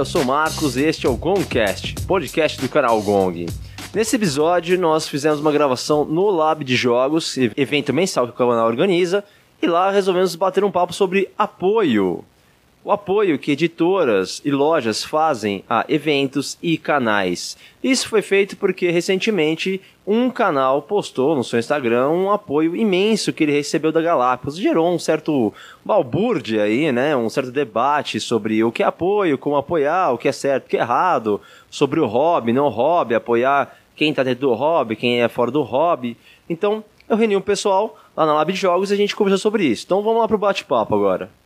Eu sou o Marcos e este é o Gongcast, podcast do canal Gong. Nesse episódio, nós fizemos uma gravação no Lab de Jogos, evento mensal que o canal organiza, e lá resolvemos bater um papo sobre apoio. O apoio que editoras e lojas fazem a eventos e canais. Isso foi feito porque recentemente um canal postou no seu Instagram um apoio imenso que ele recebeu da Galápagos. Gerou um certo balbúrdia aí, né? Um certo debate sobre o que é apoio, como apoiar, o que é certo, o que é errado, sobre o hobby, não hobby, apoiar quem está dentro do hobby, quem é fora do hobby. Então, eu reuni um pessoal lá na Lab de Jogos e a gente conversou sobre isso. Então vamos lá pro bate-papo agora.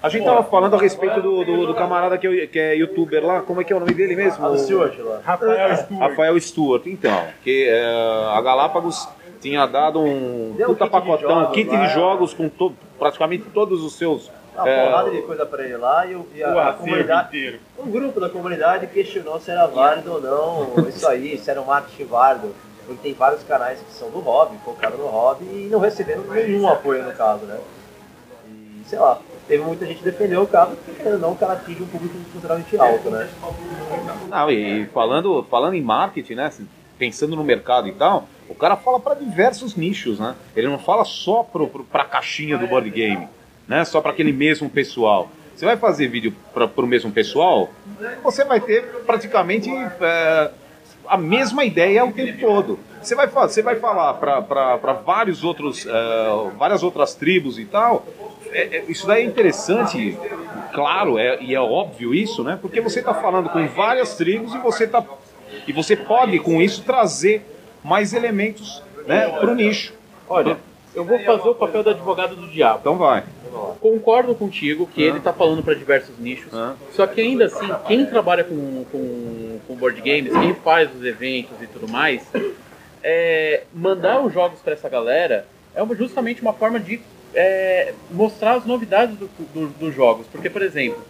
A gente tava falando a respeito do, do, do camarada que é, que é youtuber lá, como é que é o nome dele mesmo? Ah, lá. Rafael Stuart. Rafael Stuart, então. Que é, a Galápagos tinha dado um Deu um puta kit de pacotão, jogos kit lá. de jogos com to- praticamente todos os seus. Uma é, porrada de coisa pra ele lá e, o- e a, a comunidade. Um grupo da comunidade questionou se era válido ou não isso aí, se era um marketing válido. Porque tem vários canais que são do hobby, focaram no hobby e não receberam nenhum apoio no caso, né? E sei lá, teve muita gente defendeu o caso porque não o cara atinge um público consideravelmente alto, né? Não, e falando, falando em marketing, né? assim, Pensando no mercado e tal, o cara fala para diversos nichos, né? Ele não fala só pro, pro, pra caixinha do board game, né? Só para aquele mesmo pessoal. Você vai fazer vídeo para o mesmo pessoal, você vai ter praticamente é, a mesma ideia o tempo todo. Você vai, você vai falar para vários outros, é, várias outras tribos e tal. É- é- isso daí é interessante, claro, é, e é óbvio isso, né? Porque você está falando com várias tribos e você tá e você pode com isso trazer mais elementos, né, para o nicho. Olha, eu vou fazer o papel do advogado do diabo. Então vai. Concordo contigo que ele está falando para diversos nichos. Ah. Só que ainda assim, quem trabalha com, com, com board games, quem faz os eventos e tudo mais, é, mandar os jogos para essa galera é uma- justamente uma forma de é, mostrar as novidades do- do- dos jogos. Porque, por exemplo,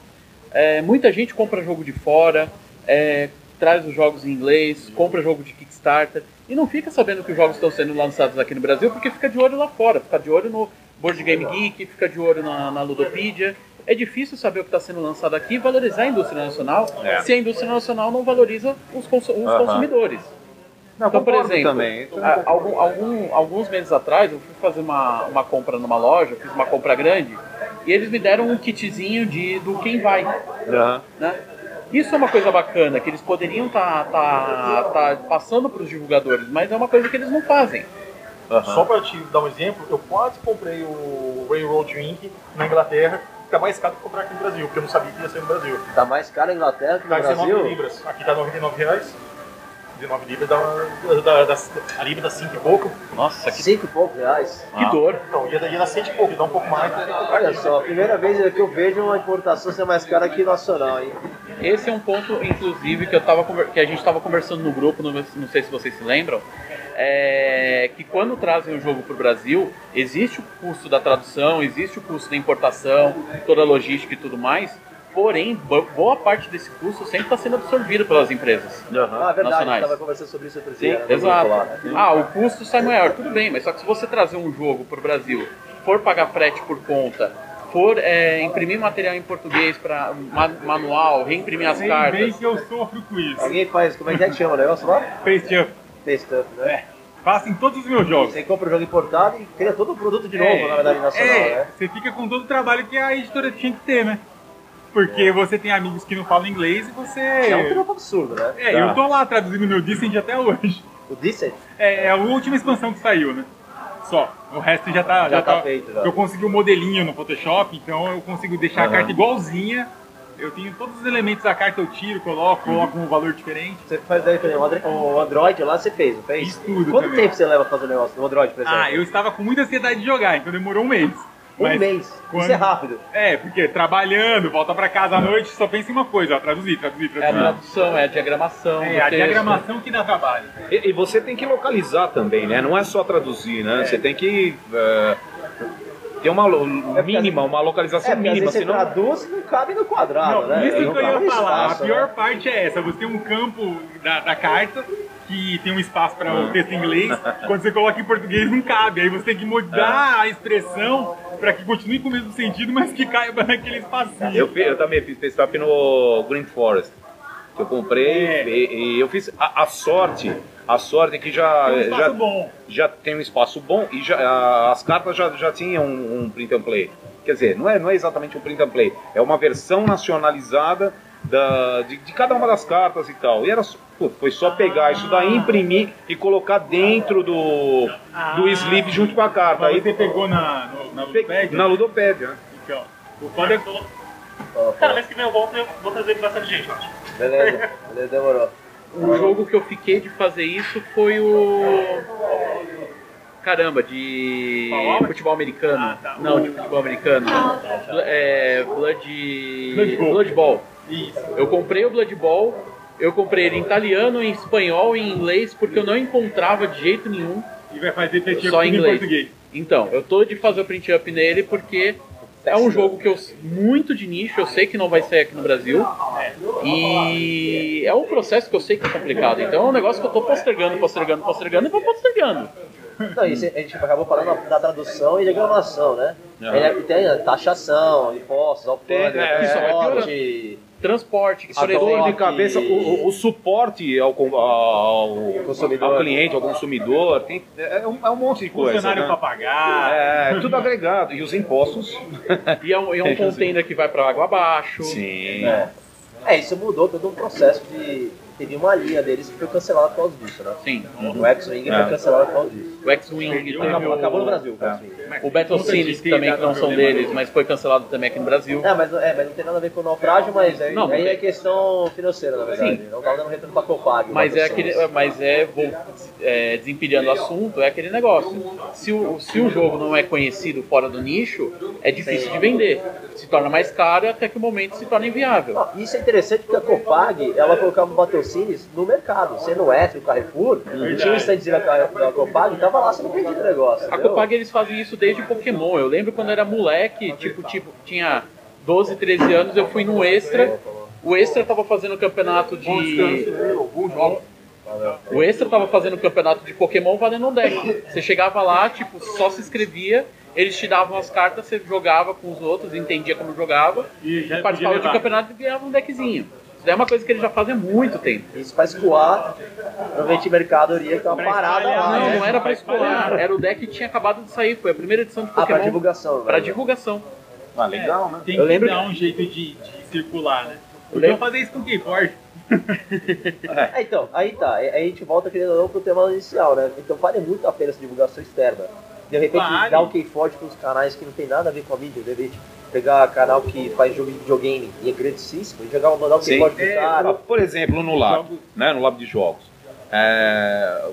é, muita gente compra jogo de fora, é, traz os jogos em inglês, compra jogo de Kickstarter e não fica sabendo que os jogos estão sendo lançados aqui no Brasil porque fica de olho lá fora, fica de olho no Board Game Geek, fica de olho na, na Ludopedia. É difícil saber o que está sendo lançado aqui e valorizar a indústria nacional É. se a indústria nacional não valoriza os, consu- os consumidores. Não, Então, por exemplo, também. a- algum- algum- alguns meses atrás eu fui fazer uma, uma compra numa loja, fiz uma compra grande, e eles me deram um kitzinho de, do Quem Vai. Aham. Né? Isso é uma coisa bacana, que eles poderiam estar passando para os divulgadores, mas é uma coisa que eles não fazem. Só para te dar um exemplo, eu quase comprei o Railroad Drink na Inglaterra, que tá mais caro que comprar aqui no Brasil, porque eu não sabia que ia ser no Brasil. Tá mais caro na Inglaterra que no Tá 19 Brasil? libras, aqui tá 99 reais. 19 libras dá, dá, dá, a libra dá 5 e pouco. Nossa, que, Cinco e poucos reais. que dor. Então, ia, ia dar 100 e pouco, dá um pouco mais. Olha só, a primeira vez que eu vejo uma importação ser mais cara que nacional, hein? Esse é um ponto, inclusive, que, eu tava, que a gente estava conversando no grupo, não, não sei se vocês se lembram, é que quando trazem o jogo para o Brasil, existe o custo da tradução, existe o custo da importação, toda a logística e tudo mais, porém, bo- boa parte desse custo sempre está sendo absorvido pelas empresas. Ah, verdade, a gente Nacionais. tava conversando sobre isso outro Sim, dia. né, no exato. lá, né? Ah, o custo sai maior, tudo bem, mas só que se você trazer um jogo para o Brasil, for pagar frete por conta, for é, imprimir material em português para manual, reimprimir as cartas. bem que eu sofro com isso. Alguém faz, como é que é que chama o negócio lá? Face Jump. Face né? Faço em todos os meus jogos. Você compra o jogo importado e cria todo o produto de novo, na verdade, nacional, é, né? você fica com todo o trabalho que a editora tinha que ter, né? Porque você tem amigos que não falam inglês e você. É um trampo absurdo, né? É, eu tô lá traduzindo meu Descent até hoje. O Decent? É, é a última expansão que saiu, né? Só. O resto já tá. Já tá feito, já. Eu consegui o modelinho no Photoshop, então eu consigo deixar a Aham. carta igualzinha. Eu tenho todos os elementos da carta, eu tiro, coloco, coloco um valor diferente. Você faz daí, por exemplo, o Andro- o Android lá você fez, não fez? Fiz tudo Quanto também. tempo você leva pra fazer o negócio do Android, por exemplo? Ah, eu estava com muita ansiedade de jogar, então demorou um mês. Um Mas mês. quando- Isso é rápido. É, porque trabalhando, volta pra casa à noite, só pensa em uma coisa, ó, traduzir, traduzir, É a traduzir. tradução, é a diagramação. É, a texto. diagramação que dá trabalho. E, e você tem que localizar também, né? Não é só traduzir, né? Você tem que é, ter uma lo- mínima, uma localização É, mínima, você senão traduz não cabe no quadrado, Não, né? isso Não que eu ia falar. espaço, a pior né? parte é essa, você tem um campo da, da carta que tem um espaço para o texto em inglês, quando você coloca em português não cabe, aí você tem que mudar a expressão pra que continue com o mesmo sentido, mas que caiba naquele espacinho. Eu, eu também fiz up no Green Forest. Que eu comprei É. e, e eu fiz a, a sorte. A sorte é que já, Tem um espaço já, bom. já tem um espaço bom e já, a- as cartas já, já tinham um, um print and play. Quer dizer, não é, não é exatamente um print and play, é uma versão nacionalizada da, de, de cada uma das cartas e tal. E era, pô, foi só pegar isso daí, imprimir e colocar dentro do, do sleeve junto com a carta. Mas Aí você pegou na, no, na Ludopédia? na ludopédia. né? Então, o foda é Cara, mês que vem eu volto eu vou trazer bastante gente, eu acho. Beleza, beleza, demorou. Um jogo que eu fiquei de fazer isso foi o. Caramba, de futebol americano. Ah, tá. Não, de futebol americano. Bl- É, Blood. Blood Bowl. Blood Bowl. Isso. Eu comprei o Blood Bowl, eu comprei ele em italiano, em espanhol e em inglês, porque eu não encontrava de jeito nenhum. E vai fazer fechar Só em português. Então, eu tô de fazer o print up nele porque é um jogo que eu muito de nicho, eu sei que não vai sair aqui no Brasil. E é um processo que eu sei que é complicado. Então é um negócio que eu tô postergando, postergando, postergando e vou postergando. Não, isso a gente acabou falando da tradução e da gravação, né? Aí tem a taxação, impostos, alfândega, Tem, é, transporte, dor de cabeça, o, o- o suporte ao, ao, Consumidor. ao cliente, ao consumidor, tem, é, um, é um monte de coisa. Funcionário né? pra pagar. É, tudo agregado. E os impostos. e é um, é um container que vai pra água abaixo. Sim. É. É, isso mudou todo um processo de. Teve uma linha deles que foi cancelada por causa disso, né? Sim. O X-Wing É. foi cancelado por causa disso. O X-Wing teve Acabou, acabou no o, Brasil o X-Wing. o Battle Scenes também, que não são deles, mas foi cancelado também aqui no Brasil. É mas, é, mas não tem nada a ver com o naufrágio, mas aí, Não, aí tem. é questão financeira, na verdade. Sim. Não tava dando retorno pra Copag. Mas é, aquele, mas é, vou, é, desempilhando o assunto, é aquele negócio. Se o, se o jogo não é conhecido fora do nicho, é difícil de vender. Se torna mais caro até que o momento se torna inviável. Ah, Isso é interessante porque a Copag, ela colocava o No mercado, sendo o F, o Carrefour, tinha um standzinho da, Copag e tava lá sendo vendido o negócio. A entendeu? Copag eles fazem isso desde Pokémon. Eu lembro quando eu era moleque, tipo, tipo, tinha 12, 13 anos, eu fui no Extra. O Extra tava fazendo campeonato de. O Extra tava fazendo campeonato de Pokémon valendo um deck. Você chegava lá, tipo, só se inscrevia, eles te davam as cartas, você jogava com os outros, entendia como jogava, E já participava de campeonato e ganhava um deckzinho. É uma coisa que eles já fazem há muito tempo. Isso pra escoar, provavelmente mercadoria que tava Pra parada lá. Não, né? não era espalhar. escolar, era o deck que tinha acabado de sair, foi a primeira edição de Ah, pra Pokémon. divulgação. Pra né? divulgação. Ah, legal, né? Tem Eu que lembro dar um jeito de, de circular, né? Eu Podiam lembro- fazer isso com o Keyforge. É, então, aí tá. Aí a gente volta querendo ou não pro tema inicial, né? Então vale muito a pena essa divulgação externa. De repente Vale. dar o Keyforge pros canais que não tem nada a ver com a mídia, de repente pegar canal que faz jogo de videogame e é grandíssimo e jogar, mandar Sim. Keyforge pro É, cara. por exemplo, no lab, né, no lab de jogos. É,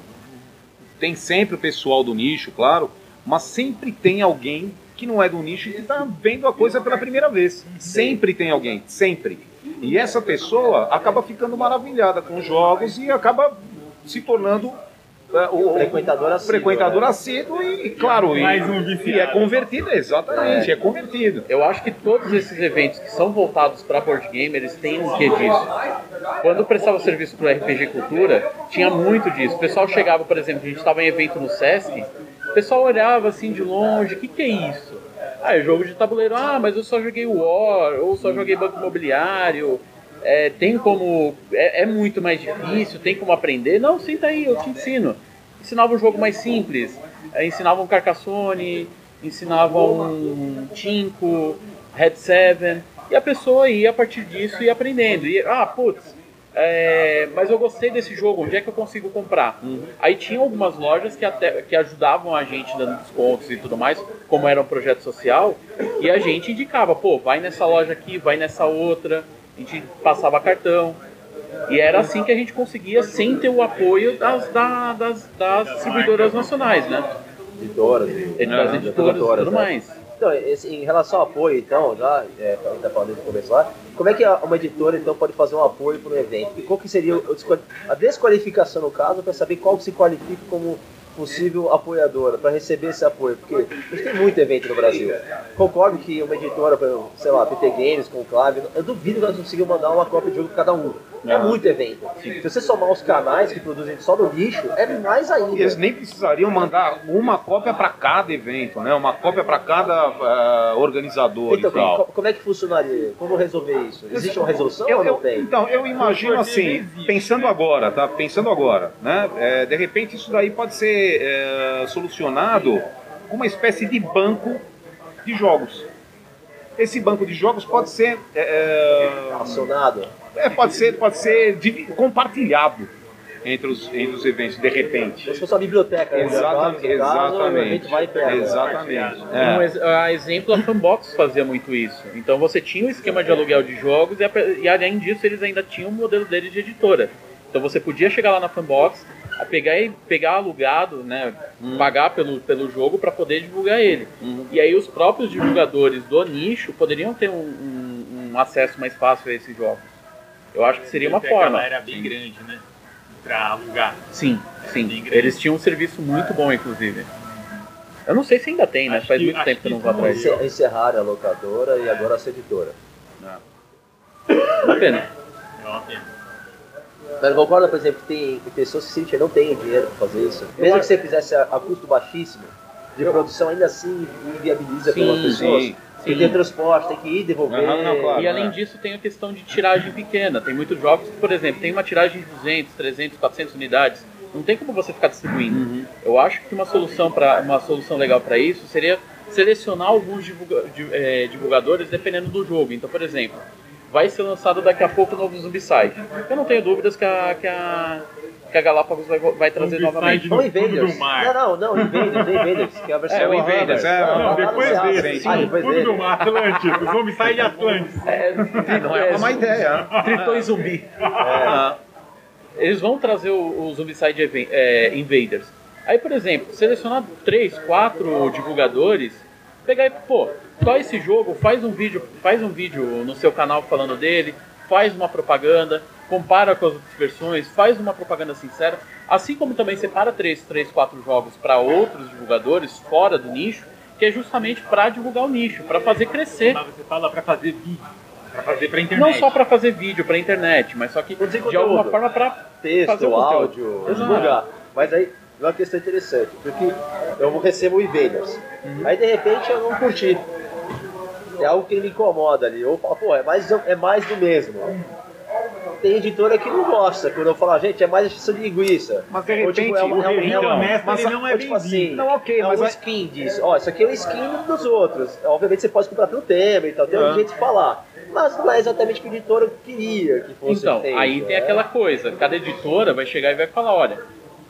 tem sempre o pessoal do nicho, claro, mas sempre tem alguém que não é do nicho e que está vendo a coisa pela primeira vez. Sempre tem alguém, sempre. E essa pessoa acaba ficando maravilhada com os jogos e acaba se tornando o Frequentador assíduo, frequentador né? assíduo e, claro, e, Mais um e é viciado. convertido, exatamente, é, convertido. Eu acho que todos esses eventos que são voltados para board game, eles têm um quê disso. Quando eu prestava serviço para RPG Cultura, tinha muito disso. O pessoal chegava, por exemplo, a gente estava em evento no Sesc, o pessoal olhava assim de longe, o que, que é isso? Ah, é jogo de tabuleiro. Ah, mas eu só joguei War, ou só joguei Banco Imobiliário. É, tem como. É, é muito mais difícil, tem como aprender? Não, senta aí, eu te ensino. Ensinava um jogo mais simples. É, ensinava um Carcassonne, ensinava um Tinko, Red Seven. E a pessoa ia a partir disso e aprendendo. E, ah, putz, é, mas eu gostei desse jogo, onde é que eu consigo comprar? Aí tinha algumas lojas que até que ajudavam a gente dando descontos e tudo mais, como era um projeto social, e a gente indicava, pô, vai nessa loja aqui, vai nessa outra, a gente passava cartão. E era assim que a gente conseguia sem ter o apoio das, da- das, das distribuidoras nacionais, né? Editoras. E das É, editoras e tudo né? mais. Então, esse- em relação ao apoio, então, já, é, a gente tá falando desde o começo lá, como é que uma editora, então, pode fazer um apoio para um evento? E qual que seria o a desqualificação, no caso, para saber qual se qualifica como possível apoiadora para receber esse apoio? Porque a gente tem muito evento no Brasil. Concordo que uma editora, sei lá, PT Games, Conclave, eu duvido que nós conseguimos mandar uma cópia de jogo para cada um. É muito evento. Se você somar os canais que produzem só no lixo, é mais ainda. Eles nem precisariam mandar uma cópia para cada evento, né? Uma cópia para cada uh, organizador então, e tal. co- como é que funcionaria? Como resolver isso? Existe uma resolução Eu- ou não tem? Então, eu imagino assim, pensando agora, tá? Pensando agora, né? É, de repente isso daí pode ser é, solucionado com uma espécie de banco de jogos. Esse banco de jogos pode ser, é, Acionado? É, pode ser, pode ser compartilhado entre os, entre os eventos, de repente. Como se fosse uma biblioteca. né? Exatamente, No caso, exatamente. vai pega. Exatamente. Um É. ex- a exemplo, a Fanbox fazia muito isso. Então você tinha o esquema de aluguel de jogos e, a- e além disso eles ainda tinham o modelo deles de editora. Então você podia chegar lá na Fanbox, a pegar, e- pegar alugado, né, pagar pelo, pelo jogo para poder divulgar ele. E aí os próprios divulgadores do nicho poderiam ter um, um- um acesso mais fácil a esses jogos. Eu acho que seria uma forma. Era bem grande, né? Pra alugar. Sim, sim. Bem grande. Eles tinham um serviço muito bom, inclusive. Eu não sei se ainda tem, né? Acho Faz que- muito tempo que eu não vou atrás. Encerraram a locadora e agora a editora. Uma pena. É uma pena. Mas concorda, por exemplo, que tem pessoas que simplesmente não têm dinheiro para fazer isso. Mesmo que você fizesse a, a custo baixíssimo de produção, ainda assim inviabiliza Sim, pelas pessoas. sim, Porque sim. tem transporte, tem que ir devolver. Aham, não, claro. E além disso, tem a questão de tiragem pequena. Tem muitos jogos que, por exemplo, tem uma tiragem de 200, 300, 400 unidades. Não tem como você ficar distribuindo. Eu acho que uma solução, pra, uma solução legal para isso seria selecionar alguns divulga- di- eh, divulgadores dependendo do jogo. Então, por exemplo, vai ser lançado daqui a pouco o novo Zombicide. Eu não tenho dúvidas que a, que a, que a Galápagos vai, vai trazer Zombicide novamente. Não no fundo Invaders. do mar. Não, não, não, Invaders, Invaders, que é a versão É, o Invaders, é. Não, Não, lá depois Ceará. desse. Ah, depois Fundo dele. do mar, Atlântico. Zombicide Atlântico. É, Não é uma ideia. Tritões zumbi. Ah. Eles vão trazer o, o Zombicide é, Invaders. Aí, por exemplo, selecionar três, quatro divulgadores, pegar e, pô, só esse jogo, faz um vídeo, faz um vídeo no seu canal falando dele, faz uma propaganda, compara com as outras versões, faz uma propaganda sincera, assim como também separa três, três, quatro jogos para outros divulgadores fora do nicho, que é justamente para divulgar o nicho, para fazer crescer. Mas você fala pra fazer vídeo. Pra fazer pra internet. Não só para fazer vídeo para internet, mas só que de alguma forma para Texto, fazer o áudio, divulgar. Mas aí, é uma questão interessante, porque eu recebo Invaders. Uhum. Aí, de repente, eu não curti. É algo que me incomoda ali. Ou pô, é mais, é mais do mesmo. Tem editora que não gosta, quando eu falo, gente, é mais exceção de linguiça. Mas de Ou, tipo, repente, é uma- o é uma- review é uma- mas ele não é ou, tipo assim. Não, ok, é mas um a- skin disso. Ó, isso aqui é um skin dos outros. Obviamente você pode comprar pelo tema e tal, tem um Ah. jeito de falar. Mas não é exatamente o que a editora queria que fosse Então, feito, aí tem né? aquela coisa, cada editora vai chegar e vai falar, olha,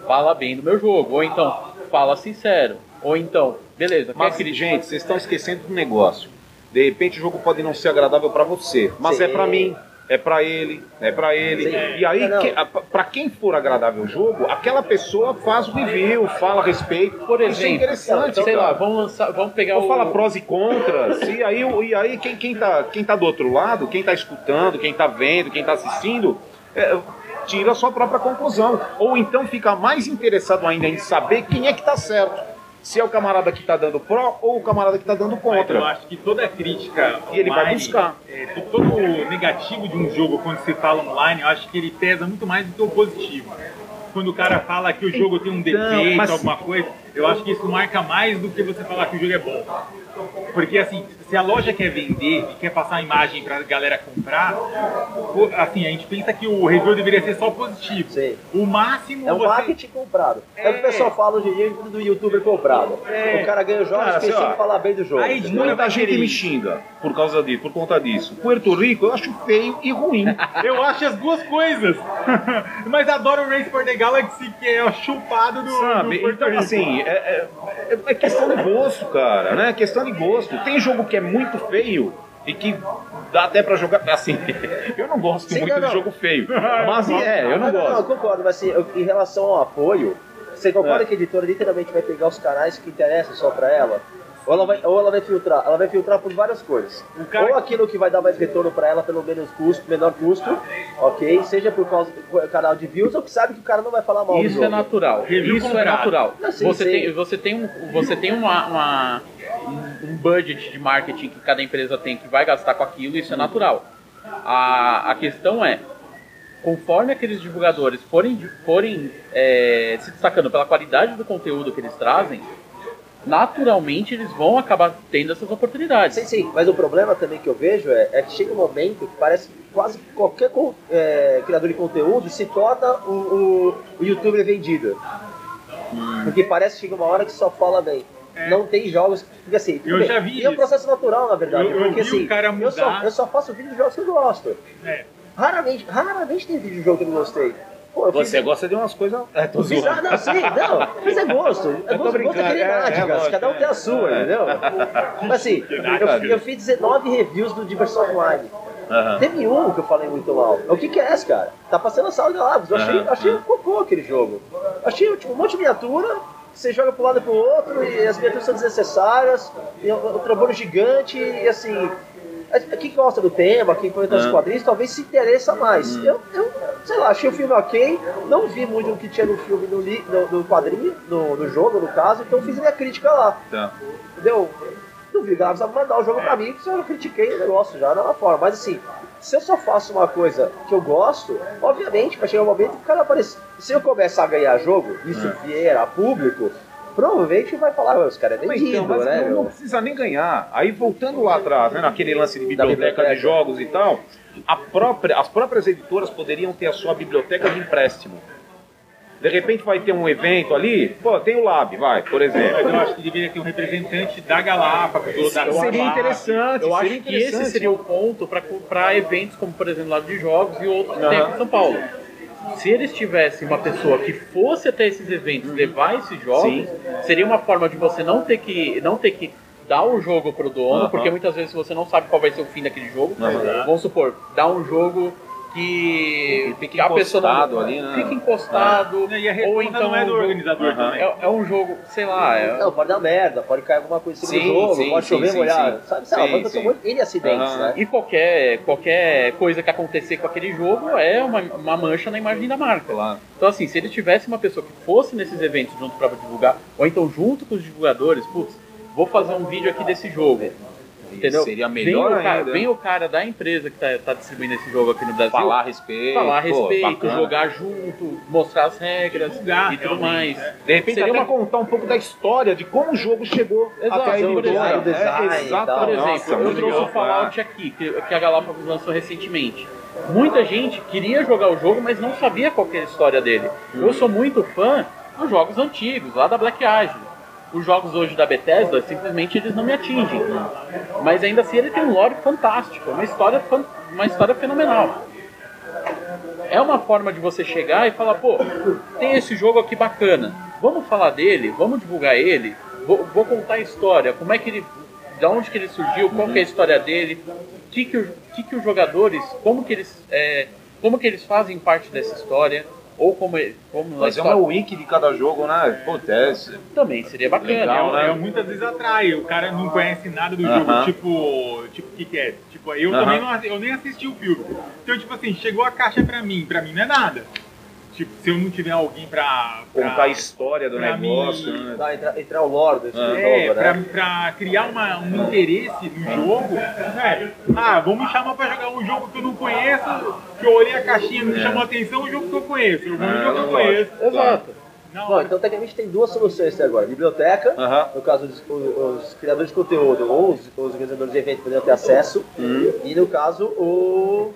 fala bem do meu jogo, ou então, fala sincero, ou então, beleza, quer Mas, que ele- gente, vocês estão esquecendo do negócio. De repente o jogo pode não ser agradável pra você, mas Sim. é pra mim, é pra ele, é pra ele. Sim. E aí, que, a- pra quem for agradável o jogo, aquela pessoa faz o review, fala a respeito. Por Isso é exemplo, interessante, sei lá, cara. vamos lançar, vamos pegar Ou o... fala prós e contras, e aí, e aí quem, quem, tá, quem tá do outro lado, quem tá escutando, quem tá vendo, quem tá assistindo, é, tira a sua própria conclusão. Ou então fica mais interessado ainda em saber quem é que tá certo. Se é o camarada que tá dando pró ou o camarada que tá dando Eu contra. acho que toda crítica E ele vai buscar. é, to- todo o negativo de um jogo quando se fala online, eu acho que ele pesa muito mais do que o positivo. Quando o cara fala que o jogo tem um defeito, mas- alguma coisa, eu acho que isso marca mais do que você falar que o jogo é bom. Porque assim, se a loja quer vender e quer passar a imagem pra galera comprar, assim, a gente pensa que o review deveria ser só positivo. Sim. O máximo É um você... marketing comprado. É, o que o pessoal fala hoje em dia do youtuber comprado. É. O cara ganha os jogos Cara, sei pensando lá. em falar bem do jogo. Aí, entendeu? Muita gente me xinga por causa disso, por conta disso. Puerto Rico eu acho feio e ruim. Eu acho as duas coisas. Mas adoro o Race for the Galaxy, que é o chupado do, Sabe? do Então, Rico. assim, é, é- é questão de gosto, cara, né? É questão de gosto. Tem jogo que é muito feio e que dá até pra jogar. Assim, eu não gosto Sim, muito não, não. de jogo feio. Mas é, eu não Não, não, eu gosto. concordo, mas assim, em relação ao apoio, você concorda É. que a editora literalmente vai pegar os canais que interessam só pra ela? Ou ela, vai, ou ela vai filtrar? Ela vai filtrar por várias coisas. O cara- Ou aquilo que vai dar mais retorno pra ela pelo menos custo, menor custo, ok? Seja por causa do canal de views ou que sabe que o cara não vai falar mal do Isso jogo. é natural. Review Isso é natural. Você, sim. Tem, você tem um, você tem uma, uma- um- budget de marketing que cada empresa tem que vai gastar com aquilo, isso é natural. A, a questão é, conforme aqueles divulgadores forem, forem é, se destacando pela qualidade do conteúdo que eles trazem, naturalmente eles vão acabar tendo essas oportunidades. Sim, sim, mas o problema também que eu vejo é, é que chega um momento que parece que quase qualquer é, criador de conteúdo se torna o, o, o youtuber vendido. Hum. Porque parece que chega uma hora que só fala bem. Não tem jogos. Porque assim, É. Eu bem, já vi E é um isso. processo natural, na verdade. Eu- eu porque vi o assim, eu, só, eu só faço vídeo de jogos que eu gosto. É. Raramente, raramente tem vídeo de jogo que eu não gostei. Pô, eu fiz- Você gosta de umas coisas. É, tô Fiz- ah, não, sim, não, mas é gosto. É gosto, gosto é aquele é, é, cada um tem a sua, é. entendeu? Mas assim, eu, eu fiz 19 reviews do Diversão Online. Aham. Teve um que eu falei muito mal. O que que é esse, cara? Tá passando a sala de Galápagos. Eu achei, Aham, achei um cocô aquele jogo. Achei tipo, um monte de miniatura, você joga pro lado e pro outro, e as miniaturas são desnecessárias, e o, o trombone gigante, e assim... Quem gosta do tema, quem conhece os Aham. quadrinhos, talvez se interessa mais. Hum. Eu, eu, sei lá, achei o filme ok, não vi muito o que tinha no filme, no, li- no, no quadrinho, no, no jogo, no caso, então fiz minha crítica lá. Tá. Entendeu? Duvido, ela precisava mandar o jogo pra mim, que eu critiquei o negócio já da forma. Mas assim, se eu só faço uma coisa que eu gosto, obviamente vai chegar um momento que o cara aparecer. Se eu começar a ganhar jogo, isso vier a público, provavelmente vai falar, "Ué, os caras é Mas vendido, então, mas né? não, meu?" não precisa nem ganhar. Aí voltando lá atrás, né, naquele lance de biblioteca, biblioteca. de jogos e tal, a própria, as próprias editoras poderiam ter a sua biblioteca de empréstimo. De repente vai ter um evento ali, pô, tem o Lab, vai, por Mas exemplo. eu acho que deveria ter um representante da Galápagos ou da Seria Galápagos. interessante, Eu seria acho que esse interessante. seria o ponto para eventos como, por exemplo, Lado de Jogos e outros que tem em São Paulo. Se eles tivessem uma pessoa que fosse até esses eventos levar esses jogos, Sim. seria uma forma de você não ter que, não ter que dar o jogo pro dono, porque muitas vezes você não sabe qual vai ser o fim daquele jogo. Vamos supor, dar um jogo que, que a pessoa não- ali, né? fica encostado, E a ou então não é do um jogo- organizador também. é, é um jogo, sei lá, é, Não, pode dar merda, pode cair alguma coisa em cima Sim, do jogo, sim, pode chover, sim, molhar, sabe? Sei lá, pode acontecer acidentes, né? E qualquer, qualquer coisa que acontecer com aquele jogo é uma, uma mancha na imagem da marca. Claro. Então, assim, se ele tivesse uma pessoa que fosse nesses eventos junto para divulgar, ou então junto com os divulgadores, putz, vou fazer um vídeo aqui desse jogo. Entendeu? Seria vem melhor o, cara, vem o cara da empresa que tá, tá distribuindo esse jogo aqui no Brasil. Falar a respeito. falar a pô, respeito, bacana. jogar junto, mostrar as regras Divulgar, e tudo mais. De repente Seria até uma- contar um pouco da história de como o jogo chegou Exato, até a por editora. exemplo, o design É, e tal. Por exatamente. exemplo, Nossa, eu trouxe o legal. Fallout aqui, que, que a Galápagos lançou recentemente. Muita gente queria jogar o jogo, mas não sabia qual que era a história dele. Eu sou muito fã dos jogos antigos, lá da Black Isle. Os jogos hoje da Bethesda, simplesmente eles não me atingem. Mas ainda assim ele tem um lore fantástico, uma história, uma história fenomenal. É uma forma de você chegar e falar, pô, tem esse jogo aqui bacana. Vamos falar dele, vamos divulgar ele, vou, vou contar a história, como é que ele. De onde que ele surgiu, qual que é a história dele, que, que, o- que, que os jogadores, como que eles. é, como que eles fazem parte dessa história, ou como, como é uma wiki de cada jogo, né? Acontece. também seria bacana. Legal, né? É, muitas vezes atrai, o cara não conhece nada do Aham. jogo, tipo, tipo, o que que é? Tipo, eu Aham. também não, eu nem assisti o filme. Então, tipo assim, chegou a caixa pra mim, pra mim não é nada. Tipo, se eu não tiver alguém pra... pra Contar a história do pra negócio, mim- né? Tá, entrar, entrar o lore desse É, jogo, pra, né? pra criar uma, um interesse no jogo, é, ah, vamos me chamar pra jogar um jogo que eu não conheço, que eu olhei a caixinha, não me chamou a atenção, um jogo que eu conheço, eu vou no É, jogo que eu lógico. conheço. Exato. Não, Bom, então tecnicamente tem duas soluções até agora. Biblioteca, Aham. no caso os, os- criadores de conteúdo ou os, os organizadores de evento poderiam ter acesso. E no caso o,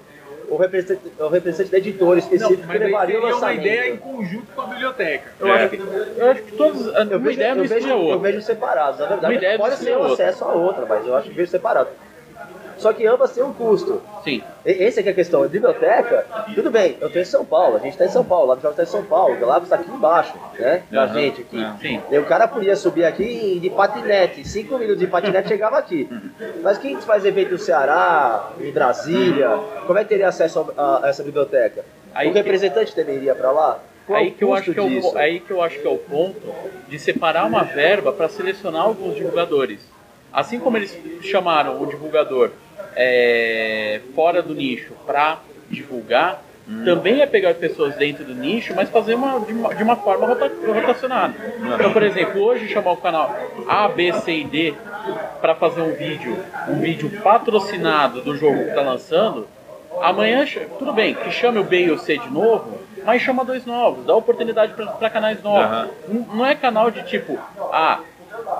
o, representante, o representante da editora não, específico que mas aí levaria o seria uma lançamento. ideia em conjunto com a biblioteca. Eu, É. acho que, eu acho que todos. Eu uma vejo, ideia não eu, vejo, eu vejo separados, na verdade. ideia Pode ser um acesso a outra, mas eu acho que vejo separado. Só que ambas têm um custo. Sim. E- Esse aqui é a questão. A biblioteca, tudo bem, eu estou em São Paulo, a gente está em São Paulo, do Jogos está em São Paulo, o Galápagos está aqui embaixo, né? Da gente aqui. é. Sim. E o cara podia subir aqui de patinete, cinco minutos de patinete chegava aqui. Mas quem faz evento no Ceará, em Brasília, como é que teria acesso a, a essa biblioteca? Aí o que- representante também iria para lá? Qual é Aí o que, eu acho que, é o, aí que eu acho que é o ponto de separar uma verba para selecionar alguns divulgadores. Assim como eles chamaram o divulgador é, fora do nicho para divulgar, também é pegar pessoas dentro do nicho, mas fazer uma, de, uma, de uma forma rota, rotacionada. Então, por exemplo, hoje chamar o canal A, B, C e D para fazer um vídeo, um vídeo patrocinado do jogo que está lançando, amanhã, tudo bem, que chame o B e o C de novo, mas chama dois novos, dá oportunidade para canais novos. Não, não é canal de tipo, ah,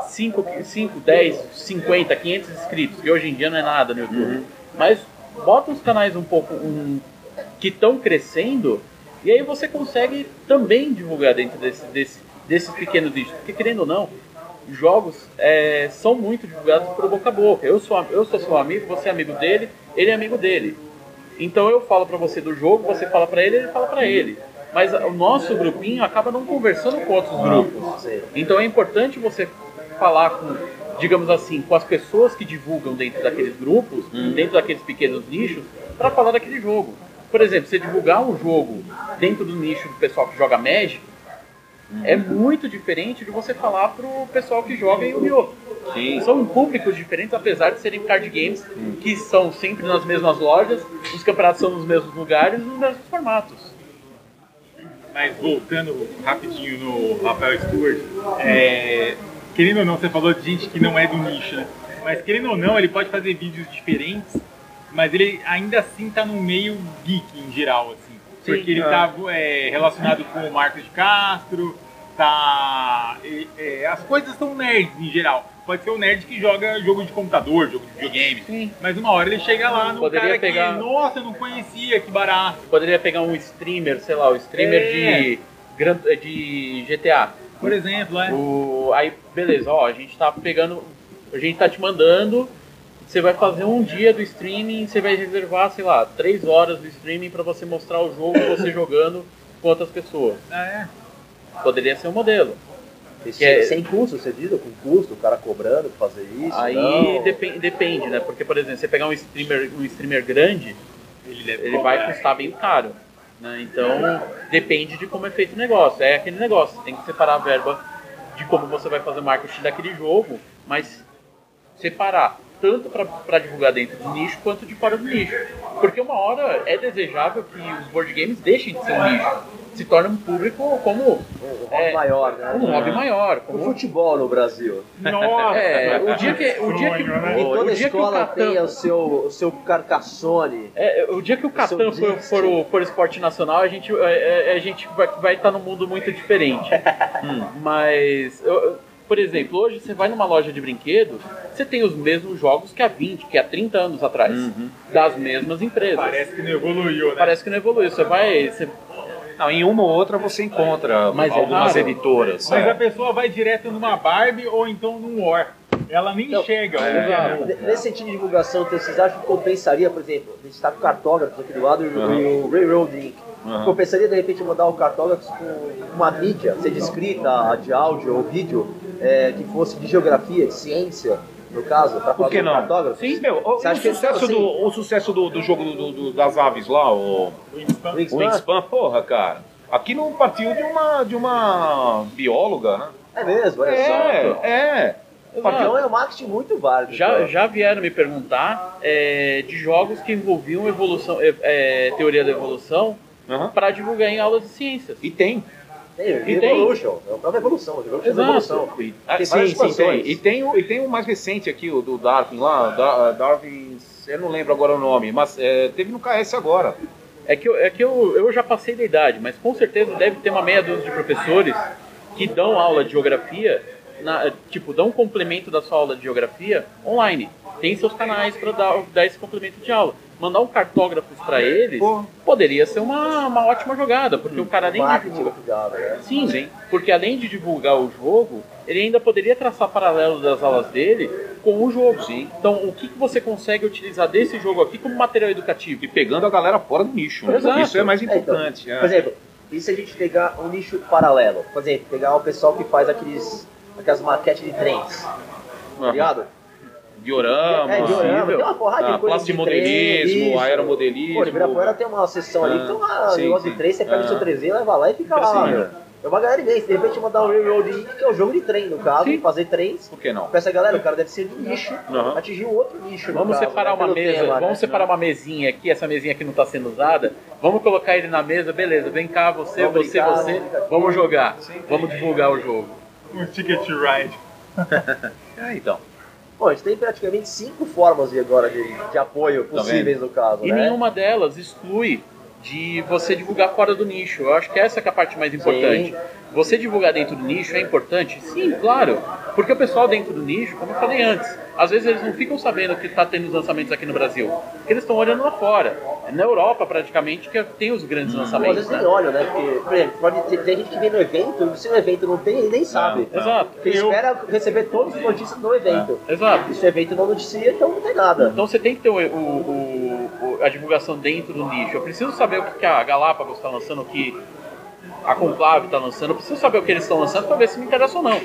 5, 5, 10, 50, 500 inscritos, que hoje em dia não é nada no YouTube. Mas bota uns canais um pouco um, que estão crescendo e aí você consegue também divulgar dentro desse, desse, desses pequenos vídeos. Porque querendo ou não, jogos é, são muito divulgados por boca a boca. Eu sou, eu sou seu amigo, você é amigo dele, ele é amigo dele. Então eu falo para você do jogo, você fala para ele, ele fala para ele. Mas o nosso grupinho acaba não conversando com outros grupos. Então é importante você falar com, digamos assim, com as pessoas que divulgam dentro daqueles grupos, dentro daqueles pequenos nichos, para falar daquele jogo. Por exemplo, você divulgar um jogo dentro do nicho do pessoal que joga Magic, é muito diferente de você falar pro pessoal que joga Yu-Gi-Oh! São públicos diferentes, apesar de serem card games que são sempre nas mesmas lojas, os campeonatos são nos mesmos lugares, nos mesmos formatos. Mas voltando rapidinho no Rafael Stewart, é, querendo ou não, você falou de gente que não é do nicho, né? Mas querendo ou não, ele pode fazer vídeos diferentes, mas ele ainda assim tá no meio geek em geral, assim. Porque ele tá é, relacionado com o Marcos de Castro, tá. é, é, as coisas são nerds em geral. Pode ser o nerd que joga jogo de computador, jogo de videogame. Sim. Mas uma hora ele chega lá no Poderia cara pegar- que, nossa, eu não conhecia, que barato. Poderia pegar um streamer, sei lá, o streamer É. de, de GTA. Por exemplo, é. O, aí, beleza, ó, a gente tá pegando, a gente tá te mandando, você vai fazer um dia do streaming, você vai reservar, sei lá, três horas do streaming pra você mostrar o jogo, você jogando com outras pessoas. Ah, é. Poderia ser um modelo. E Que é- sem, custo, você diz, com custo, o cara cobrando pra fazer isso. Aí não. depen- depende, né? Porque, por exemplo, você pegar um streamer, um streamer grande, Ele, deve ele vai custar bem caro. Né? Então, depende de como é feito o negócio. É aquele negócio, tem que separar a verba de como você vai fazer marketing daquele jogo, mas separar tanto para divulgar dentro do nicho quanto de fora do nicho. Porque uma hora é desejável que os board games deixem de ser um nicho, se torne um público como Um hobby É, maior, né? um hobby maior. O Como, futebol no Brasil. Nossa! é, o dia que, o dia que, Sonho, né? E o, toda o dia que o escola Catan, tem o seu, o seu Carcassone. É, o dia que o Catan for, for, o- for esporte nacional, a gente, é, é, a gente vai, vai estar num mundo muito diferente. Hum, Mas, eu- por exemplo, hoje você vai numa loja de brinquedos, você tem os mesmos jogos que há 20, que há 30 anos atrás, das mesmas empresas. Parece que não evoluiu, né? Parece que não evoluiu. Você vai. Você, Não, em uma ou outra você encontra Mas é algumas raro. editoras. Mas é. a pessoa vai direto numa Barbie ou então num War. Ela nem Então, chega. é, né? Nesse sentido de divulgação, vocês acham que compensaria, por exemplo, a gente está com o cartógrafo aqui do lado e o- e o Railroad Inc. Compensaria de repente mandar o cartógrafo com uma mídia, seja escrita, de áudio ou vídeo, é, que fosse de geografia, de ciência, no caso, para Por que não? cartógrafo? Sim, meu, o, o sucesso, assim- do, o sucesso do, do jogo do- do- das aves lá, o, Wingspan? Wingspan, porra, cara. Aquilo partiu de uma, de uma bióloga, né? É mesmo, olha só. É, é. Então é um marketing muito válido. já, já vieram me perguntar é, de jogos que envolviam evolução, é, é, teoria da evolução Aham. para divulgar em aulas de ciências. E tem. Tem, E tem. Evolution, é a própria evolução, Evolution é Exato. evolução. E- Tem sim, sim, tem. E tem, o, e tem o mais recente aqui, o do Darwin lá, da, Darwin, eu não lembro agora o nome, mas é, teve no KS agora. É que, eu, é que eu, eu já passei da idade, mas com certeza deve ter uma meia dúzia de professores que dão aula de geografia, na- tipo, dão um complemento da sua aula de geografia online. Tem seus canais para dar, dar esse complemento de aula. Mandar um cartógrafo para eles Pô. poderia ser uma, uma ótima jogada, porque o cara além de divulgar, né? Sim, sim. Porque além de divulgar o jogo, ele ainda poderia traçar paralelos das aulas dele com o jogo. Sim. Então, o que, que você consegue utilizar desse jogo aqui como material educativo? E pegando a galera fora do nicho. né? Exato. Isso é mais É, então, importante. é. Por exemplo, e se a gente pegar um nicho paralelo? Por exemplo, pegar o pessoal que faz aqueles, aquelas maquetes de trens, ligado? Diorama, É, diorama, tem uma porrada de ah, coisa de plastimodelismo, trem, isso. aeromodelismo. Pô, Ibirapuera tem uma seção ali, Ah, então ah, sim, negócio sim. de trem, você pega Ah. o seu trezinho, leva lá e fica lá, Sim. meu. É uma galera imensa. De repente mandar um Railroad Inc., que é um jogo de trem, no caso, Sim. fazer trens. Por que não? Pra essa galera, o cara deve ser de nicho, Aham. atingir um outro nicho. Vamos caso, separar né, uma pelo mesa, tema, né? vamos separar uma mesinha aqui, essa mesinha que não está sendo usada. Vamos colocar ele na mesa, beleza. Vem cá, você, Vamos você, brincar, você. vamos. Vamos jogar. Vamos divulgar o jogo. Um ticket ride. É, então. Bom, a gente tem praticamente cinco formas de, agora de, de apoio Tá possíveis no caso, E né? nenhuma delas exclui de você divulgar fora do nicho. Eu acho que essa é a parte mais importante. Você divulgar dentro do nicho é importante? Sim, claro. Porque o pessoal dentro do nicho, como eu falei antes, às vezes eles não ficam sabendo que está tendo os lançamentos aqui no Brasil. Porque eles estão olhando lá fora. É na Europa, praticamente, que tem os grandes Pô, às lançamentos. vezes né? nem olham, né? Porque, por exemplo, pode ter, tem gente que vem no evento, se o evento não tem, ele nem sabe. Exato. Porque ele Eu- espera receber todas as notícias do evento. Exato. E se o evento não noticia, então não tem nada. Então você tem que ter o, o- o- a divulgação dentro do nicho. Eu preciso saber o que que a Galápagos está lançando, o que a Conclave está lançando. Eu preciso saber o que eles estão lançando para ver se me interessa ou não.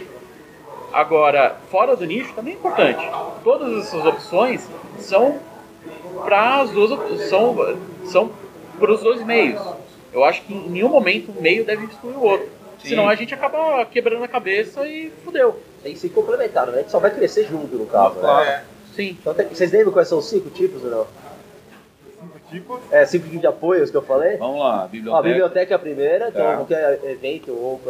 Agora, fora do nicho também é importante. Todas essas opções são para as duas são são para os dois meios. Eu acho que em nenhum momento um meio deve excluir o outro. Sim. Senão a gente acaba quebrando a cabeça e fudeu. Tem que se complementar, né? A gente só vai crescer junto, no caso. Claro. Né? Sim. Então, tem- vocês lembram quais são os cinco tipos ou não? É, cinco de apoios que eu falei? Vamos lá, Ó, a biblioteca. biblioteca é a primeira, então É. qualquer evento ou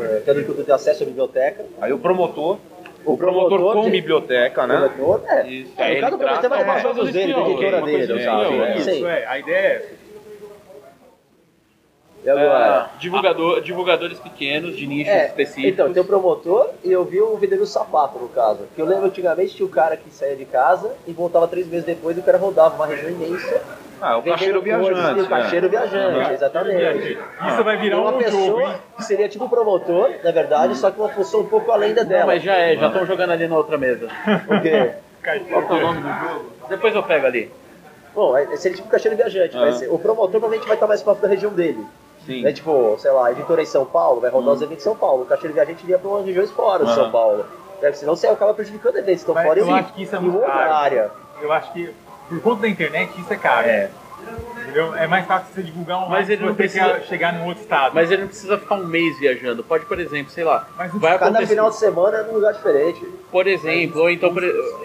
é, cada um que tem acesso à biblioteca. Aí o promotor. O O promotor, promotor com de- biblioteca, né? Promotor, é. Isso. É, Aí cada ele promotor vai levar os é, eles editora dele, no caso. criam, né? Isso, é. A ideia é essa. E agora? Ah, divulgador, divulgadores pequenos de nichos É, específicos. então, tem o promotor e eu vi o vendedor sapato, no caso. Que eu lembro antigamente tinha o cara que saía de casa e voltava três meses depois e o cara rodava uma região imensa. Ah, o vendendo caixeiro coisas, viajante. E o caixeiro né? viajante, Uhum. exatamente. Isso vai virar uma um jogo, pessoa hein? que seria tipo um promotor, na verdade, só que uma função um pouco além da Não, dela. mas já é, já estão jogando ali na outra mesa. Porque, Qual que é o nome do jogo? Depois eu pego ali. bom, é- seria tipo um caixeiro viajante, Ah. mas o promotor provavelmente vai estar mais próximo da região dele. Sim. É tipo, sei lá, editora em São Paulo, vai rodar os eventos em São Paulo. O caixeiro viajante iria para umas regiões fora de Aham. São Paulo. É, senão você acaba prejudicando eventos, estão Mas fora eu e acho que isso é em muito outra caro. área. Eu acho que, por conta da internet, isso é caro. É. Entendeu? É mais fácil você divulgar um Mas ele não você precisa- chegar num outro estado. Mas ele não precisa ficar um mês viajando. Pode, por exemplo, sei lá, Mas vai Cada acontecer, final de semana é num lugar diferente. por exemplo, ou então,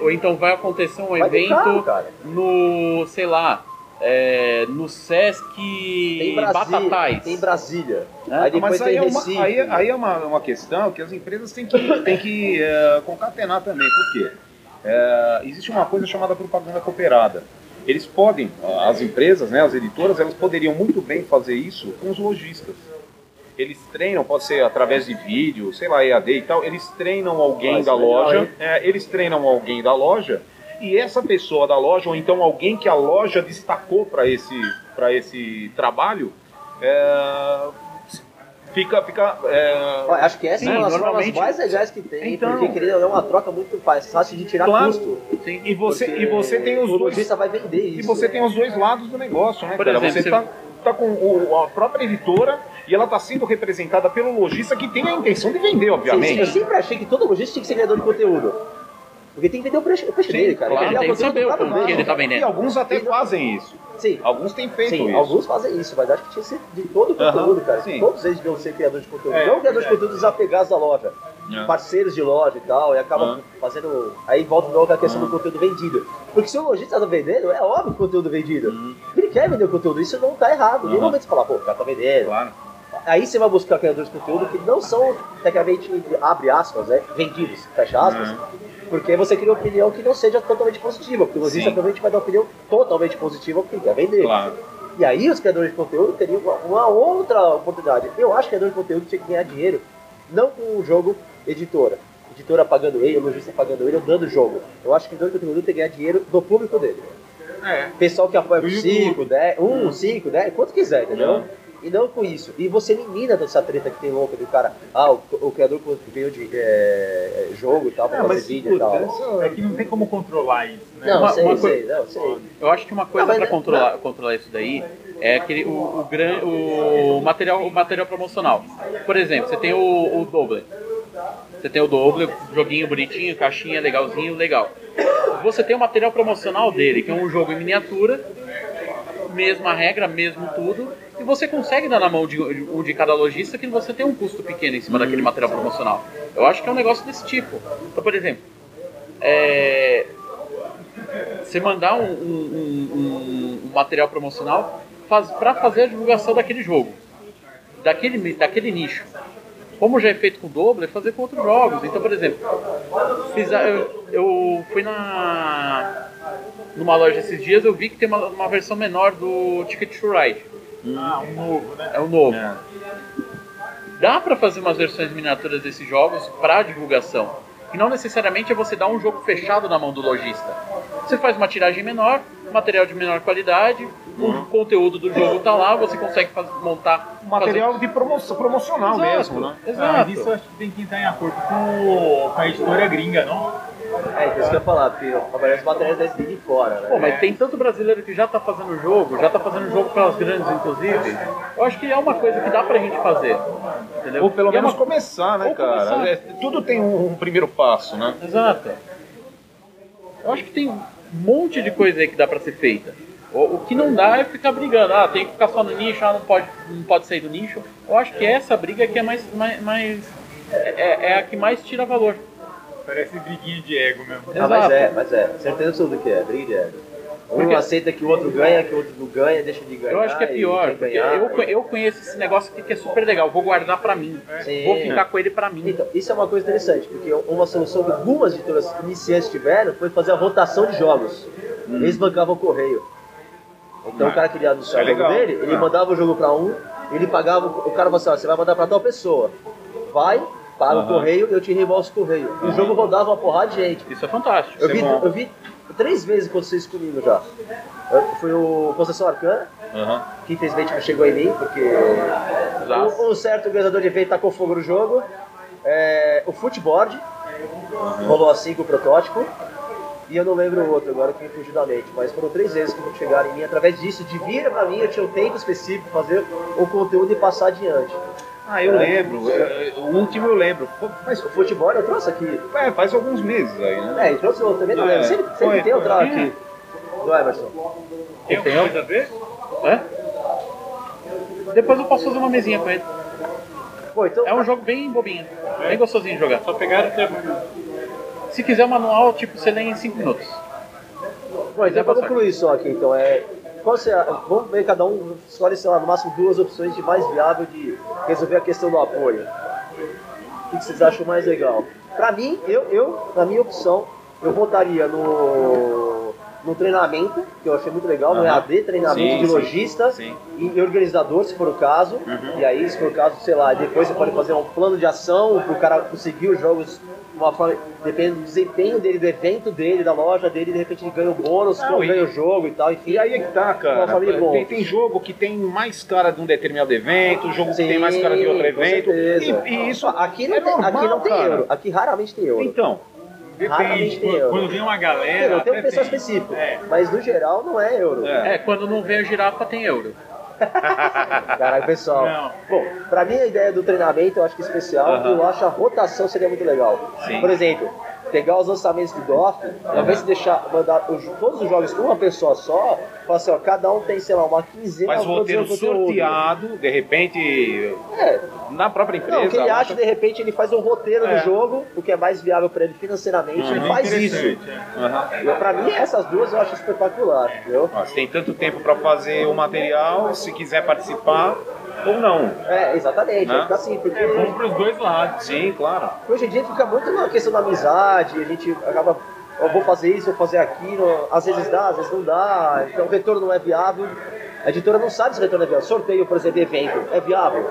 ou então vai acontecer um Vai de evento no, sei lá, é, no Sesc Tem Brasília. Batatais. Tem Brasília. É, Aí Mas aí tem é, uma, Recife. aí, aí é uma, uma questão que as empresas têm que, têm que eh, concatenar também. Por quê? Eh, existe uma coisa chamada propaganda cooperada. Eles podem, as empresas, né, as editoras, elas poderiam muito bem fazer isso com os lojistas. Eles treinam, pode ser através de vídeo, sei lá, EAD e tal, eles treinam alguém isso da é legal, loja, é, eles treinam alguém da loja, e essa pessoa da loja, ou então alguém que a loja destacou para esse, pra esse trabalho, é, fica. fica é, Olha, acho que essa Sim, é uma das formas normalmente- mais legais que tem, Então- porque querendo é uma troca muito fácil de tirar Claro. custo. Sim. e, você, e você tem os dois. vai vender isso. E você tem os dois lados do negócio, né, Por cara? exemplo, você você- tá, tá com o- a própria editora e ela tá sendo representada pelo lojista que tem a intenção de vender, Sim, sim, obviamente. eu sempre achei que todo lojista tinha que ser criador de conteúdo. Porque tem que vender o peixe, o peixe Sim, dele, cara. claro, tem que saber o não. ele tá E vendendo. alguns até E fazem isso. Sim, Alguns têm feito sim, isso. alguns fazem isso, mas acho que tinha que ser de todo o conteúdo, cara. sim. Todos eles deviam ser criadores de conteúdo. É, não criadores de é. conteúdo desapegados da loja. É. Parceiros de loja e tal, e acaba fazendo. Aí volta de novo a questão do conteúdo vendido. Porque se o lojista tá vendendo, é óbvio o conteúdo vendido. Ele quer vender o conteúdo, isso não tá errado. Em nenhum momento você fala, pô, o cara tá vendendo. Claro. Aí você vai buscar criadores de conteúdo que não são, tecnicamente, abre aspas, né, vendidos, fecha aspas, porque você cria uma opinião que não seja totalmente positiva, porque o lojista provavelmente vai dar uma opinião totalmente positiva porque quer vender. Claro. E aí os criadores de conteúdo teriam uma, uma outra oportunidade. Eu acho que criador de conteúdo tinha que ganhar dinheiro, não com o jogo editora. Editora pagando ele, o lojista pagando ele, ou dando jogo. Eu acho que criador de conteúdo tem que ganhar dinheiro do público dele. É. Pessoal que apoia YouTube. 5, 10, 1, 5, 10, quanto quiser, entendeu? E não com isso. E você elimina dessa treta que tem louca do cara, ah, o, o criador veio de é, é, jogo e tal, pra É, fazer mas vídeo e tal. É que não tem como controlar isso, né? Não, uma- sei, uma sei, não, sei. Eu acho que uma coisa Não, mas para é- controlar, controlar isso daí é aquele, o, o, gran, o, material, o material promocional. Por exemplo, você tem o, o Doble. Você tem o Doble, joguinho bonitinho, caixinha legalzinho, legal. Você tem o material promocional dele, que é um jogo em miniatura, mesma regra, mesmo tudo, e você consegue dar na mão de um de cada lojista que você tem um custo pequeno em cima daquele material promocional. Eu acho que é um negócio desse tipo. Então, por exemplo, é, você mandar um, um, um, um material promocional faz, para fazer a divulgação daquele jogo, daquele, daquele nicho. Como já é feito com o dobro, é fazer com outros jogos. Então, por exemplo, fiz eu, eu fui na numa loja esses dias, eu vi que tem uma, uma versão menor do Ticket to Ride. Ah, um novo, né? É o novo. Dá para fazer umas versões miniaturas desses jogos para divulgação. E não necessariamente é você dar um jogo fechado na mão do lojista. Você faz uma tiragem menor, material de menor qualidade, o conteúdo do jogo tá lá, você consegue faz- montar Material de promoção, promocional Exato. mesmo, né? Ah, Exato. mas isso eu acho que tem que entrar em acordo com, com a editora gringa, não? É, isso que eu ia falar, porque aparece materiais SB de fora, né? Pô, mas tem tanto brasileiro que já tá fazendo jogo, já tá fazendo jogo pelas grandes, inclusive. Eu acho que é uma coisa que dá pra gente fazer. Entendeu? Ou pelo E é menos uma- começar, né, Ou cara? começar. É, tudo tem um, um primeiro passo, né? Exato. Eu acho que tem um monte de coisa aí que dá pra ser feita. O, o que não dá é ficar brigando. Ah, tem que ficar só no nicho, ah, não pode, não pode sair do nicho. Eu acho que essa briga que é mais. mais, mais- é, é a que mais tira valor. Parece briguinha de ego mesmo. Ah, mas é, mas é. Certeza absoluta que é, briga de ego. Um aceita que o outro ganha, que o outro não ganha, deixa de ganhar. Eu acho que é pior, porque ganhar, eu, co- eu conheço esse negócio aqui que é super legal. Vou guardar pra mim. Sim. Vou ficar com ele pra mim. Então, isso é uma coisa interessante, porque uma solução que algumas editoras iniciantes tiveram foi fazer a rotação de jogos. Eles bancavam o correio. Então o cara queria anunciar é o jogo legal. dele, ele Ah. mandava o jogo pra um, ele pagava, o cara falava assim, ó, você vai mandar pra tal pessoa. Vai, paga o Aham. correio, eu te reembolso o correio. E o jogo rodava uma porrada de gente. Isso é fantástico. Eu é vi, bom. eu vi três vezes acontecer isso comigo já. Foi o Conceição Arcana, Aham. que infelizmente não chegou em mim, porque um, um certo organizador de evento tacou fogo no jogo. É, o Footboard rolou assim com o protótipo. E eu não lembro o outro agora que me fugiu da mente, mas foram três vezes que chegaram em mim. Através disso, de vir pra mim, eu tinha um tempo específico para fazer o conteúdo e passar adiante. Ah, eu lembro. É, O último eu lembro. Mas O futebol eu trouxe aqui. é, faz alguns meses aí, né? É, e trouxe outro também, não É, lembro. Sempre, sempre foi, tem outro aqui. Do Emerson. Tem alguma coisa a ver? É? Depois eu posso fazer uma mesinha com ele. Pô, então. É um jogo bem bobinho, bem gostosinho de jogar. Só pegaram até. Se quiser o manual, tipo, você lê em 5 minutos. Bom, então pra concluir só aqui, então, é. Qual você, vamos ver, cada um escolhe, sei lá, no máximo duas opções de mais viável de resolver a questão do apoio. O que vocês acham mais legal? Pra mim, eu, eu na minha opção, eu votaria no, no treinamento, que eu achei muito legal, no Aham. EAD, treinamento Sim, de lojista e organizador, se for o caso. E aí, se for o caso, sei lá, depois você pode fazer um plano de ação para o cara conseguir os jogos uma forma, dependendo do desempenho dele, do evento dele, da loja dele, de repente ele ganha o bônus, Não, ganha o jogo e tal, enfim. E aí é que tá, cara. Tem, tem jogo que tem mais cara de um determinado evento, jogo Sim, que tem mais cara de outro evento. E, e isso aqui não, é tem, normal, aqui não tem cara. euro, aqui raramente tem euro. Então, Depende. Quando, euro. quando vem uma galera. não tem um pessoal específico, É. mas no geral não é euro. é. É, quando não vem a girafa, tem euro. Caraca, pessoal. Não. Bom, pra mim a ideia do treinamento eu acho que é especial, Aham. eu acho a rotação seria muito legal. Sim. Por exemplo, pegar os lançamentos do DOF, ao invés de deixar mandar os- todos os jogos com uma pessoa só, falar assim, ó, cada um tem, sei lá, uma quinzena Faz o roteiro sorteado, de repente, É, na própria empresa. não, que ele lá- acha, de repente, ele faz um roteiro É. do jogo, o que é mais viável pra ele financeiramente, ele Bem faz isso. interessante, é. Pra mim, essas duas eu acho espetacular, entendeu? Ó, tem tanto tempo para fazer o material, se quiser participar ou não. É, exatamente, Né? fica assim, porque É bom pros dois lados. Sim, claro. hoje em dia fica muito na questão da amizade, a gente acaba, eu vou fazer isso, vou fazer aquilo, às vezes dá, às vezes não dá, então o retorno não é viável. A editora não sabe se o retorno é viável. Sorteio, por exemplo, evento, é viável.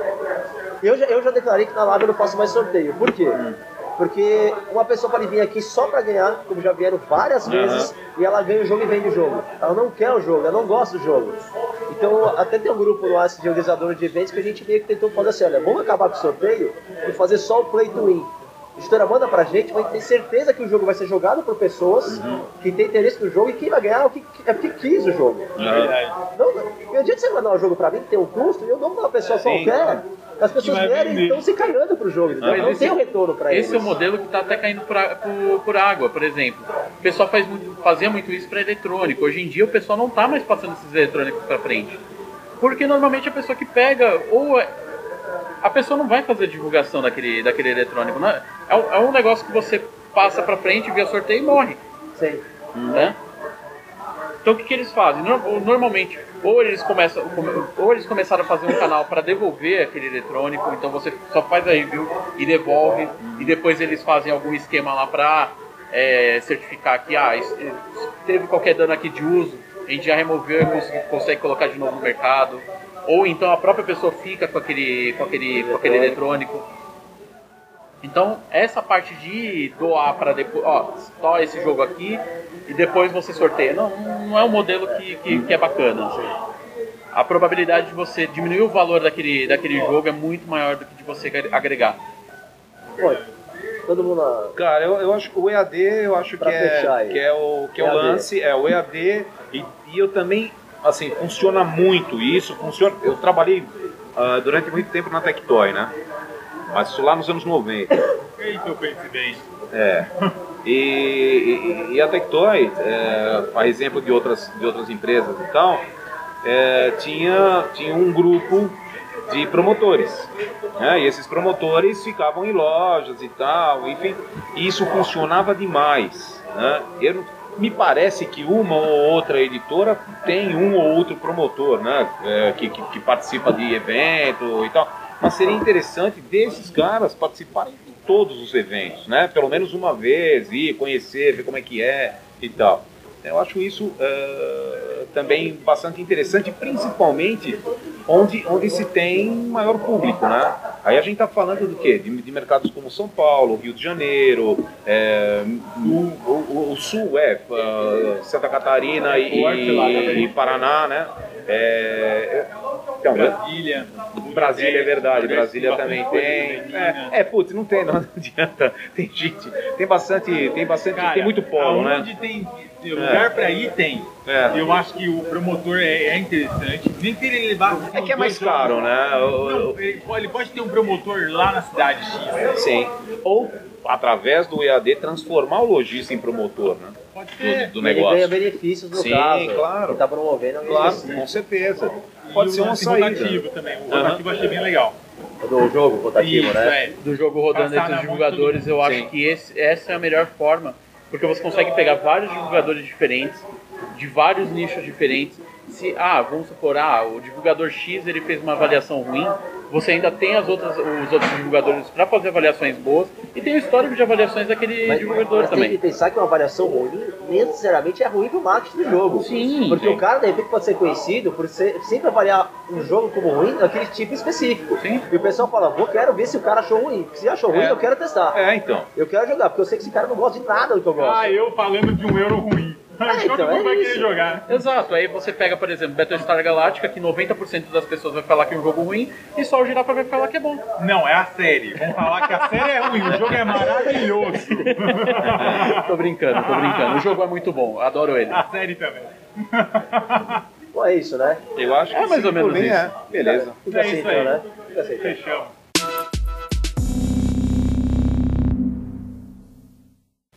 Eu já, eu já declarei que na Lab eu não faço mais sorteio. Por quê? Porque uma pessoa pode vir aqui só pra ganhar, como já vieram várias vezes, e ela ganha o jogo e vende o jogo. Ela não quer o jogo, ela não gosta do jogo. Então, até tem um grupo no AS de organizador de eventos que a gente meio que tentou fazer assim, olha, vamos acabar com o sorteio e fazer só o play to win. A editora manda pra gente, vai ter certeza que o jogo vai ser jogado por pessoas que têm interesse no jogo e quem vai ganhar é o que, é porque quis o jogo. Verdade. Não, não adianta você mandar um jogo pra mim que tem um custo e eu dou pra uma pessoa Sim, qualquer. claro. As pessoas vierem e estão se cagando pro jogo, entendeu? Mas não esse- tem um retorno pra eles. Esse é o modelo que está até caindo por, por- por água, por exemplo. O pessoal faz muito fazia muito isso para eletrônico. Hoje em dia o pessoal não está mais passando esses eletrônicos para frente. Porque normalmente a pessoa que pega, ou é, a pessoa não vai fazer divulgação daquele, daquele eletrônico. Né? É, um, é um negócio que você passa para frente via sorteio e morre. Sim. Né? Então o que, que eles fazem? Normalmente, ou eles, começam, ou eles começaram a fazer um canal para devolver aquele eletrônico, então você só faz a review e devolve, e depois eles fazem algum esquema lá para é, certificar que ah, teve qualquer dano aqui de uso, a gente já removeu e consegue, consegue colocar de novo no mercado. Ou então a própria pessoa fica com aquele, com aquele, com aquele eletrônico. Então, essa parte de doar para depois, ó, só esse jogo aqui e depois você sorteia, não, não é um modelo que, que, que é bacana. Assim. A probabilidade de você diminuir o valor daquele, daquele jogo é muito maior do que de você agregar. Oi. Todo mundo. Cara, eu, eu acho que o EAD eu acho que é, que é o que é o lance, é o EAD e, e eu também assim funciona muito isso, funciona. Eu trabalhei uh, durante muito tempo na Tectoy, né? Mas isso lá nos anos 90. Eita, coincidência. É. E, e, e a Tectoy, é, a exemplo de outras, de outras empresas e tal, é, tinha, tinha um grupo de promotores. Né? E esses promotores ficavam em lojas e tal, enfim, e isso funcionava demais. Né? Eu, me parece que uma ou outra editora tem um ou outro promotor né? É, que, que, que participa de evento e tal. Mas seria interessante desses caras participarem de todos os eventos, né? Pelo menos uma vez, ir conhecer, ver como é que é e tal. Eu acho isso uh, também bastante interessante, principalmente onde, onde se tem maior público, né? Aí a gente está falando do quê? De, de, mercados como São Paulo, Rio de Janeiro, é, o, o, o, Sul, é, uh, Santa Catarina e, e, e Paraná, né? É, então, Brasília. Brasília é verdade, Brasília também tem. É, é, putz, não tem, não, adianta. Tem gente, tem bastante, tem bastante, Cara, tem muito polo, né? Onde tem lugar é. pra ir, tem. É. Eu acho que o promotor é, é interessante. Nem que ele levar. É que é mais caro, né? Não, ele pode ter um promotor lá na cidade X. Sim. Ou através do EAD transformar o lojista em promotor, né? Pode ter. Do, do negócio. Ele ganha benefícios no Sim, caso. claro. Ele tá promovendo Claro, com certeza. Pode ser uma saída. rotativo também. O rotativo eu achei bem legal. Do jogo rotativo, Isso, né? É. Do jogo rodando Passar entre os divulgadores, eu acho Sim. que esse, essa é a melhor forma, porque você consegue pegar vários divulgadores diferentes, de vários nichos diferentes. Se, ah, vamos supor, ah, o divulgador X ele fez uma avaliação ruim, você ainda tem as outras, os outros divulgadores para fazer avaliações boas e tem o histórico de avaliações daquele Mas, divulgador mas também. tem que pensar que uma avaliação ruim necessariamente é ruim pro marketing do jogo. Sim, Porque sim. o cara, de repente, pode ser conhecido por ser, sempre avaliar um jogo como ruim daquele tipo específico. Sim. E o pessoal fala, vou quero ver se o cara achou ruim. Se achou ruim, É. eu quero testar. É, então. Eu quero jogar, porque eu sei que esse cara não gosta de nada do que eu gosto. Ah, eu falando de um euro ruim. É, Todo então, é vai isso. querer jogar. Exato, aí você pega, por exemplo, Battlestar Galactica, que 90% das pessoas vai falar que é um jogo ruim, e só o Girafa vai falar que é bom. Não, é a série. Vamos falar que a série é ruim, o jogo é maravilhoso. tô brincando, tô brincando. O jogo é muito bom, adoro ele. A série também. Bom, é isso, né? Eu acho que É mais sim, ou menos mim isso. É. Beleza. Fica É assim, isso então, né? Assim, então. Fechamos.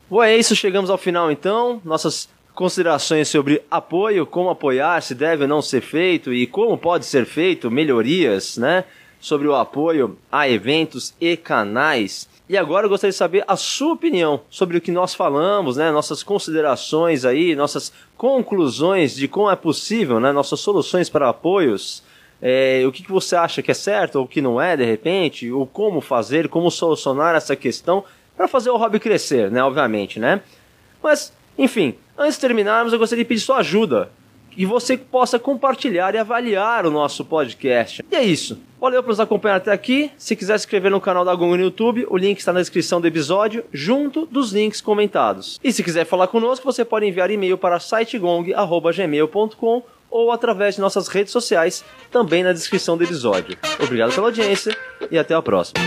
Bom, é isso, chegamos ao final então. Nossas considerações sobre apoio, como apoiar, se deve ou não ser feito e como pode ser feito, melhorias, né? Sobre o apoio a eventos e canais. E agora eu gostaria de saber a sua opinião sobre o que nós falamos, né? Nossas considerações aí, nossas conclusões de como é possível, né? Nossas soluções para apoios. É, o que, você acha que é certo ou que não é, de repente, ou como fazer, como solucionar essa questão para fazer o hobby crescer, né? Obviamente, né? Mas, enfim, antes de terminarmos, eu gostaria de pedir sua ajuda. Que você possa compartilhar e avaliar o nosso podcast. E é isso. Valeu por nos acompanhar até aqui. Se quiser se inscrever no canal da Gong no YouTube, o link está na descrição do episódio, junto dos links comentados. E se quiser falar conosco, você pode enviar e-mail para sitegong.gmail.com ou através de nossas redes sociais, também na descrição do episódio. Obrigado pela audiência e até a próxima.